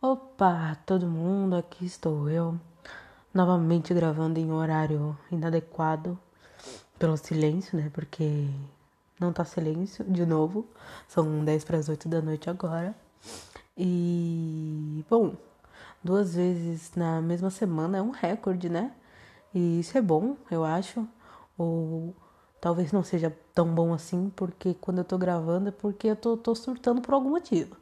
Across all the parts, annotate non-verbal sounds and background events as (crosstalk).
Opa, todo mundo, aqui estou eu, novamente gravando em horário inadequado, pelo silêncio, né? Porque não tá silêncio, de novo, são 10 para as 8 da noite agora. E, bom, duas vezes na mesma semana é um recorde, né? E isso é bom, eu acho, ou talvez não seja tão bom assim, porque quando eu tô gravando é porque eu tô, tô surtando por algum motivo.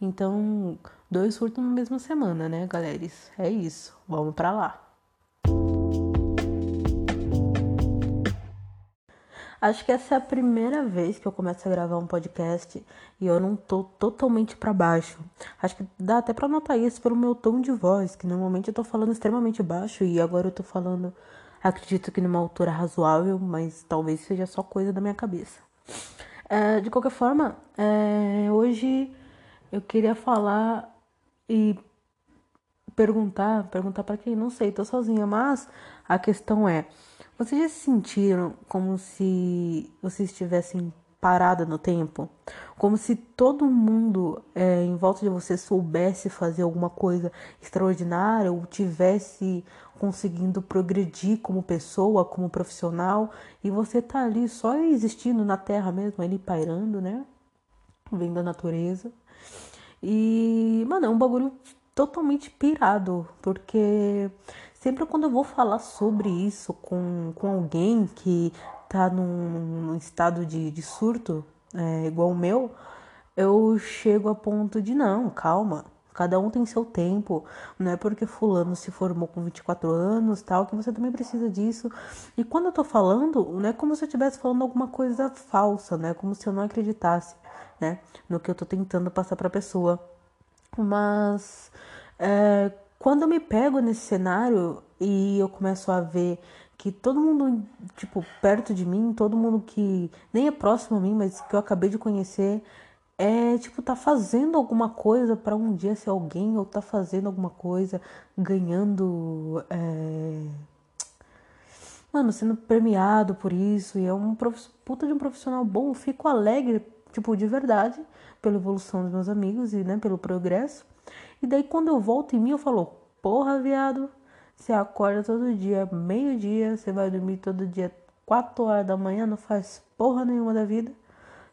Então, dois surtos na mesma semana, né, galera? É isso. Vamos para lá. Acho que essa é a primeira vez que eu começo a gravar um podcast e eu não tô totalmente para baixo. Acho que dá até para notar isso pelo meu tom de voz, que normalmente eu tô falando extremamente baixo e agora eu tô falando, acredito que numa altura razoável, mas talvez seja só coisa da minha cabeça. É, de qualquer forma, é, hoje eu queria falar e perguntar, perguntar para quem não sei, tô sozinha, mas a questão é, vocês já se sentiram como se vocês estivessem parada no tempo? Como se todo mundo é, em volta de você soubesse fazer alguma coisa extraordinária ou tivesse conseguindo progredir como pessoa, como profissional, e você tá ali só existindo na terra mesmo, ali pairando, né? Vendo a natureza. E, mano, é um bagulho totalmente pirado, porque sempre quando eu vou falar sobre isso com, com alguém que tá num, num estado de, de surto, é, igual o meu, eu chego a ponto de não, calma, cada um tem seu tempo, não é porque fulano se formou com 24 anos, tal, que você também precisa disso. E quando eu tô falando, não é como se eu estivesse falando alguma coisa falsa, né? Como se eu não acreditasse né? No que eu tô tentando passar pra pessoa. Mas é, quando eu me pego nesse cenário e eu começo a ver que todo mundo, tipo, perto de mim, todo mundo que nem é próximo a mim, mas que eu acabei de conhecer, é tipo, tá fazendo alguma coisa para um dia ser alguém, ou tá fazendo alguma coisa, ganhando. É... Mano, sendo premiado por isso, e é um prof... puta de um profissional bom, fico alegre tipo, de verdade, pela evolução dos meus amigos e, né, pelo progresso. E daí quando eu volto em mim, eu falo, porra, viado, você acorda todo dia, meio-dia, você vai dormir todo dia, 4 horas da manhã, não faz porra nenhuma da vida.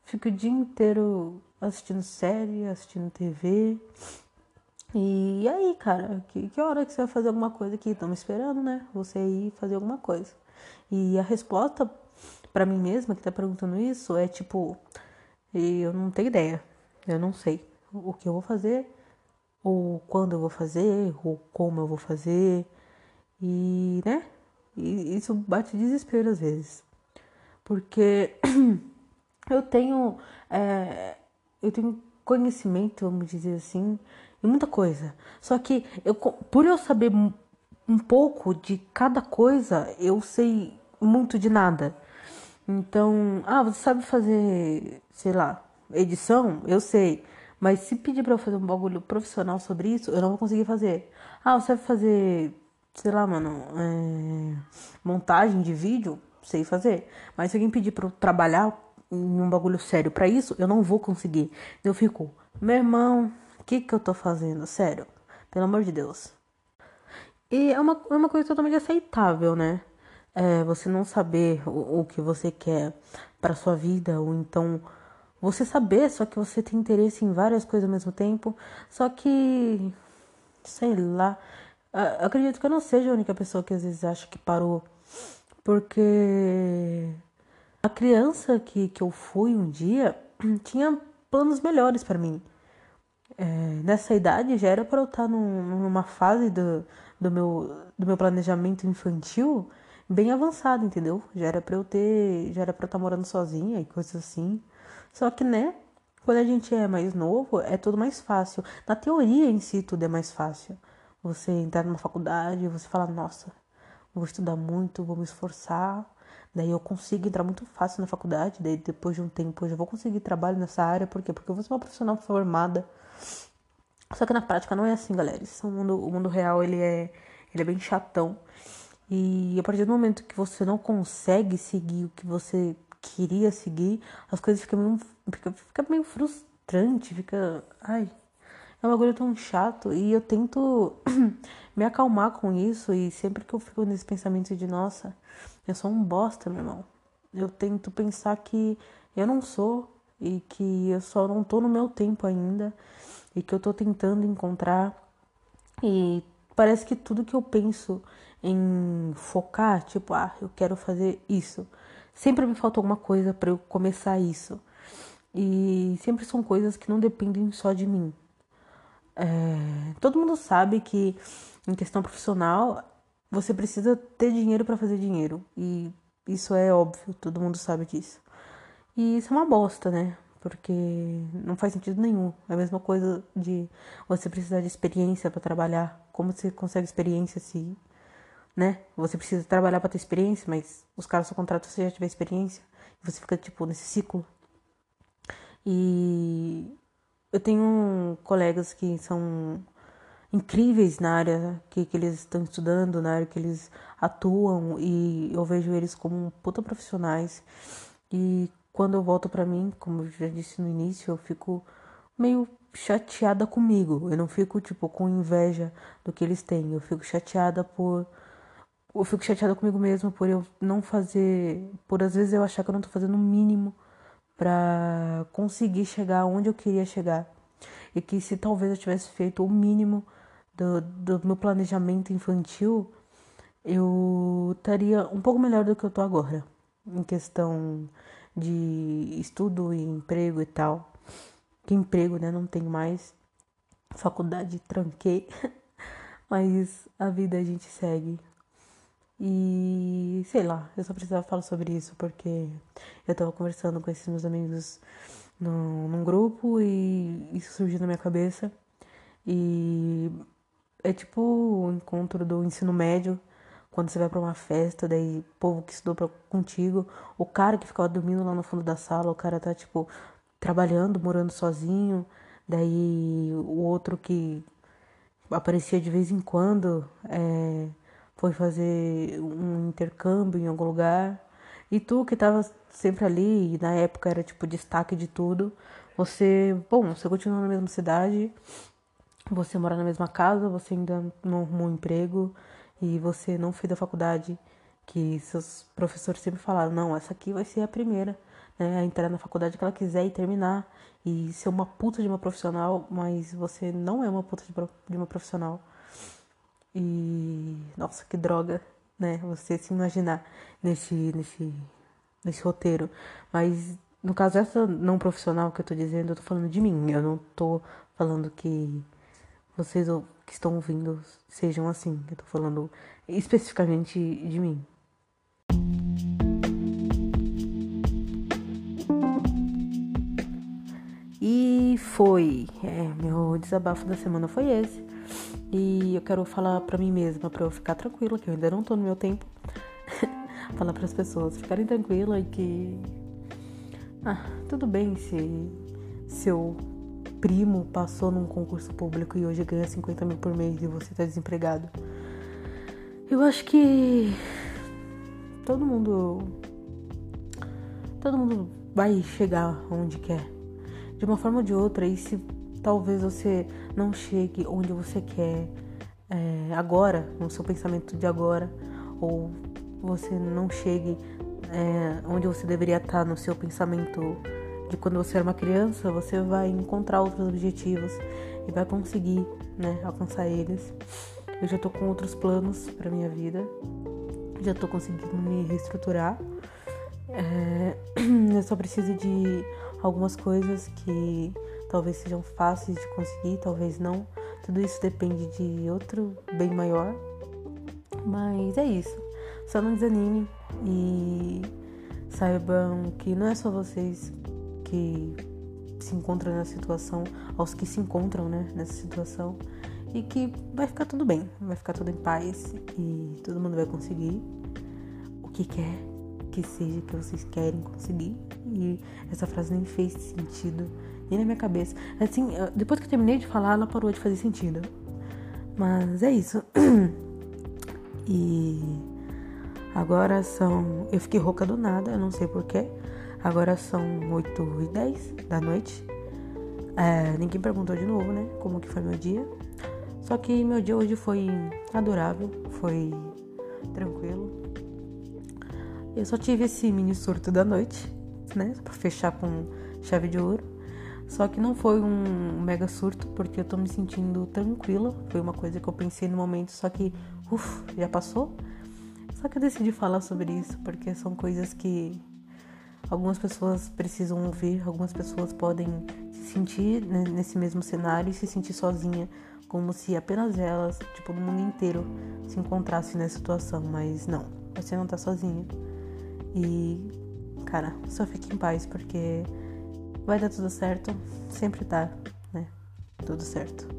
Fica o dia inteiro assistindo série, assistindo TV. E aí, cara, que, que hora que você vai fazer alguma coisa aqui? Estamos esperando, né? Você ir fazer alguma coisa. E a resposta para mim mesma que tá perguntando isso é tipo, eu não tenho ideia. Eu não sei o que eu vou fazer, ou quando eu vou fazer, ou como eu vou fazer. E, né? E isso bate desespero às vezes. Porque (clears throat) eu tenho. É, eu tenho conhecimento, vamos dizer assim, em muita coisa. Só que eu, por eu saber um pouco de cada coisa, eu sei muito de nada. Então, ah, você sabe fazer, sei lá, edição? Eu sei. Mas se pedir pra eu fazer um bagulho profissional sobre isso, eu não vou conseguir fazer. Ah, você sabe fazer, sei lá, mano, é, montagem de vídeo? Sei fazer. Mas se alguém pedir pra eu trabalhar em um bagulho sério para isso, eu não vou conseguir. Eu fico, meu irmão, o que que eu tô fazendo? Sério, pelo amor de Deus. E é uma, é uma coisa totalmente aceitável, né? é, você não saber o, o que você quer para sua vida, ou então você saber, só que você tem interesse em várias coisas ao mesmo tempo, só que, sei lá, acredito que eu não seja a única pessoa que às vezes acha que parou, porque a criança que, que eu fui um dia (clears throat) tinha planos melhores para mim. É, nessa idade já era para eu estar num, numa fase do, do, meu, do meu planejamento infantil bem avançado, entendeu? Já era pra eu ter. Já era pra eu estar tá morando sozinha e coisas assim. Só que, né? Quando a gente é mais novo, é tudo mais fácil. Na teoria em si, tudo é mais fácil. Você entrar numa faculdade, você fala, nossa, vou estudar muito, vou me esforçar. Daí eu consigo entrar muito fácil na faculdade. Daí depois de um tempo eu já vou conseguir trabalho nessa área. Por quê? Porque eu vou ser uma profissional formada. Só que na prática não é assim, galera. Isso, o, mundo, o mundo real ele é, ele é bem chatão. E a partir do momento que você não consegue seguir o que você queria seguir, as coisas ficam meio, fica, fica meio frustrante, fica. Ai. É um bagulho tão chato e eu tento (clears throat) me acalmar com isso e sempre que eu fico nesse pensamento de nossa, eu sou um bosta, meu irmão. Eu tento pensar que eu não sou e que eu só não tô no meu tempo ainda e que eu tô tentando encontrar e parece que tudo que eu penso em focar, tipo, ah, eu quero fazer isso, sempre me falta alguma coisa para eu começar isso. E sempre são coisas que não dependem só de mim. É, todo mundo sabe que em questão profissional você precisa ter dinheiro para fazer dinheiro e isso é óbvio, todo mundo sabe disso. E isso é uma bosta, né? Porque não faz sentido nenhum. É a mesma coisa de você precisar de experiência para trabalhar. Como você consegue experiência se, né? Você precisa trabalhar para ter experiência, mas os caras só contratam se já tiver experiência. E você fica tipo nesse ciclo. E eu tenho colegas que são incríveis na área que, que eles estão estudando, na área que eles atuam, e eu vejo eles como puta profissionais. E quando eu volto para mim, como eu já disse no início, eu fico meio chateada comigo. Eu não fico, tipo, com inveja do que eles têm. Eu fico chateada por. Eu fico chateada comigo mesma por eu não fazer. Por às vezes eu achar que eu não tô fazendo o mínimo para conseguir chegar onde eu queria chegar. E que se talvez eu tivesse feito o mínimo do, do meu planejamento infantil, eu estaria um pouco melhor do que eu tô agora. Em questão de estudo e emprego e tal. Que emprego, né? Não tenho mais. Faculdade tranquei. (laughs) Mas a vida a gente segue. E sei lá, eu só precisava falar sobre isso porque eu tava conversando com esses meus amigos no, num grupo e isso surgiu na minha cabeça. E é tipo o encontro do ensino médio quando você vai para uma festa, daí o povo que estudou pra, contigo, o cara que ficava dormindo lá no fundo da sala, o cara tá tipo trabalhando, morando sozinho, daí o outro que aparecia de vez em quando é, foi fazer um intercâmbio em algum lugar. E tu que tava sempre ali, e na época era tipo destaque de tudo, você, bom, você continua na mesma cidade, você mora na mesma casa, você ainda não arrumou um emprego, e você não fez a faculdade que seus professores sempre falaram, não, essa aqui vai ser a primeira, né, a entrar na faculdade que ela quiser e terminar e ser uma puta de uma profissional, mas você não é uma puta de uma profissional. E nossa, que droga, né? Você se imaginar nesse nesse nesse roteiro. Mas no caso essa não profissional que eu tô dizendo, eu tô falando de mim. Eu não tô falando que vocês que estão ouvindo sejam assim. Eu tô falando especificamente de mim. E foi. É, meu desabafo da semana foi esse. E eu quero falar pra mim mesma, pra eu ficar tranquila, que eu ainda não tô no meu tempo. (laughs) falar para as pessoas ficarem tranquilas e que. Ah, tudo bem se seu primo passou num concurso público e hoje ganha 50 mil por mês e você tá desempregado. Eu acho que todo mundo. Todo mundo vai chegar onde quer. De uma forma ou de outra, e se talvez você não chegue onde você quer é, agora, no seu pensamento de agora, ou você não chegue é, onde você deveria estar no seu pensamento de quando você era uma criança, você vai encontrar outros objetivos e vai conseguir, né, alcançar eles. Eu já tô com outros planos para minha vida, já tô conseguindo me reestruturar. É, só preciso de algumas coisas que talvez sejam fáceis de conseguir, talvez não. Tudo isso depende de outro bem maior. Mas é isso. Só não desanime e saibam que não é só vocês que se encontram nessa situação, aos que se encontram né, nessa situação, e que vai ficar tudo bem, vai ficar tudo em paz e todo mundo vai conseguir o que quer que seja que vocês querem conseguir. E essa frase nem fez sentido nem na minha cabeça. Assim, depois que eu terminei de falar, ela parou de fazer sentido. Mas é isso. (clears throat) E agora são. Eu fiquei rouca do nada, eu não sei porquê. Agora são 8 e 10 da noite. É, ninguém perguntou de novo, né? Como que foi meu dia. Só que meu dia hoje foi adorável, foi tranquilo. Eu só tive esse mini surto da noite, né? Pra fechar com chave de ouro. Só que não foi um mega surto, porque eu tô me sentindo tranquila. Foi uma coisa que eu pensei no momento, só que, uff, já passou. Só que eu decidi falar sobre isso, porque são coisas que algumas pessoas precisam ouvir, algumas pessoas podem se sentir nesse mesmo cenário e se sentir sozinha, como se apenas elas, tipo, no mundo inteiro se encontrassem nessa situação, mas não, você não tá sozinha. E, cara, só fique em paz, porque vai dar tudo certo, sempre tá, né? Tudo certo.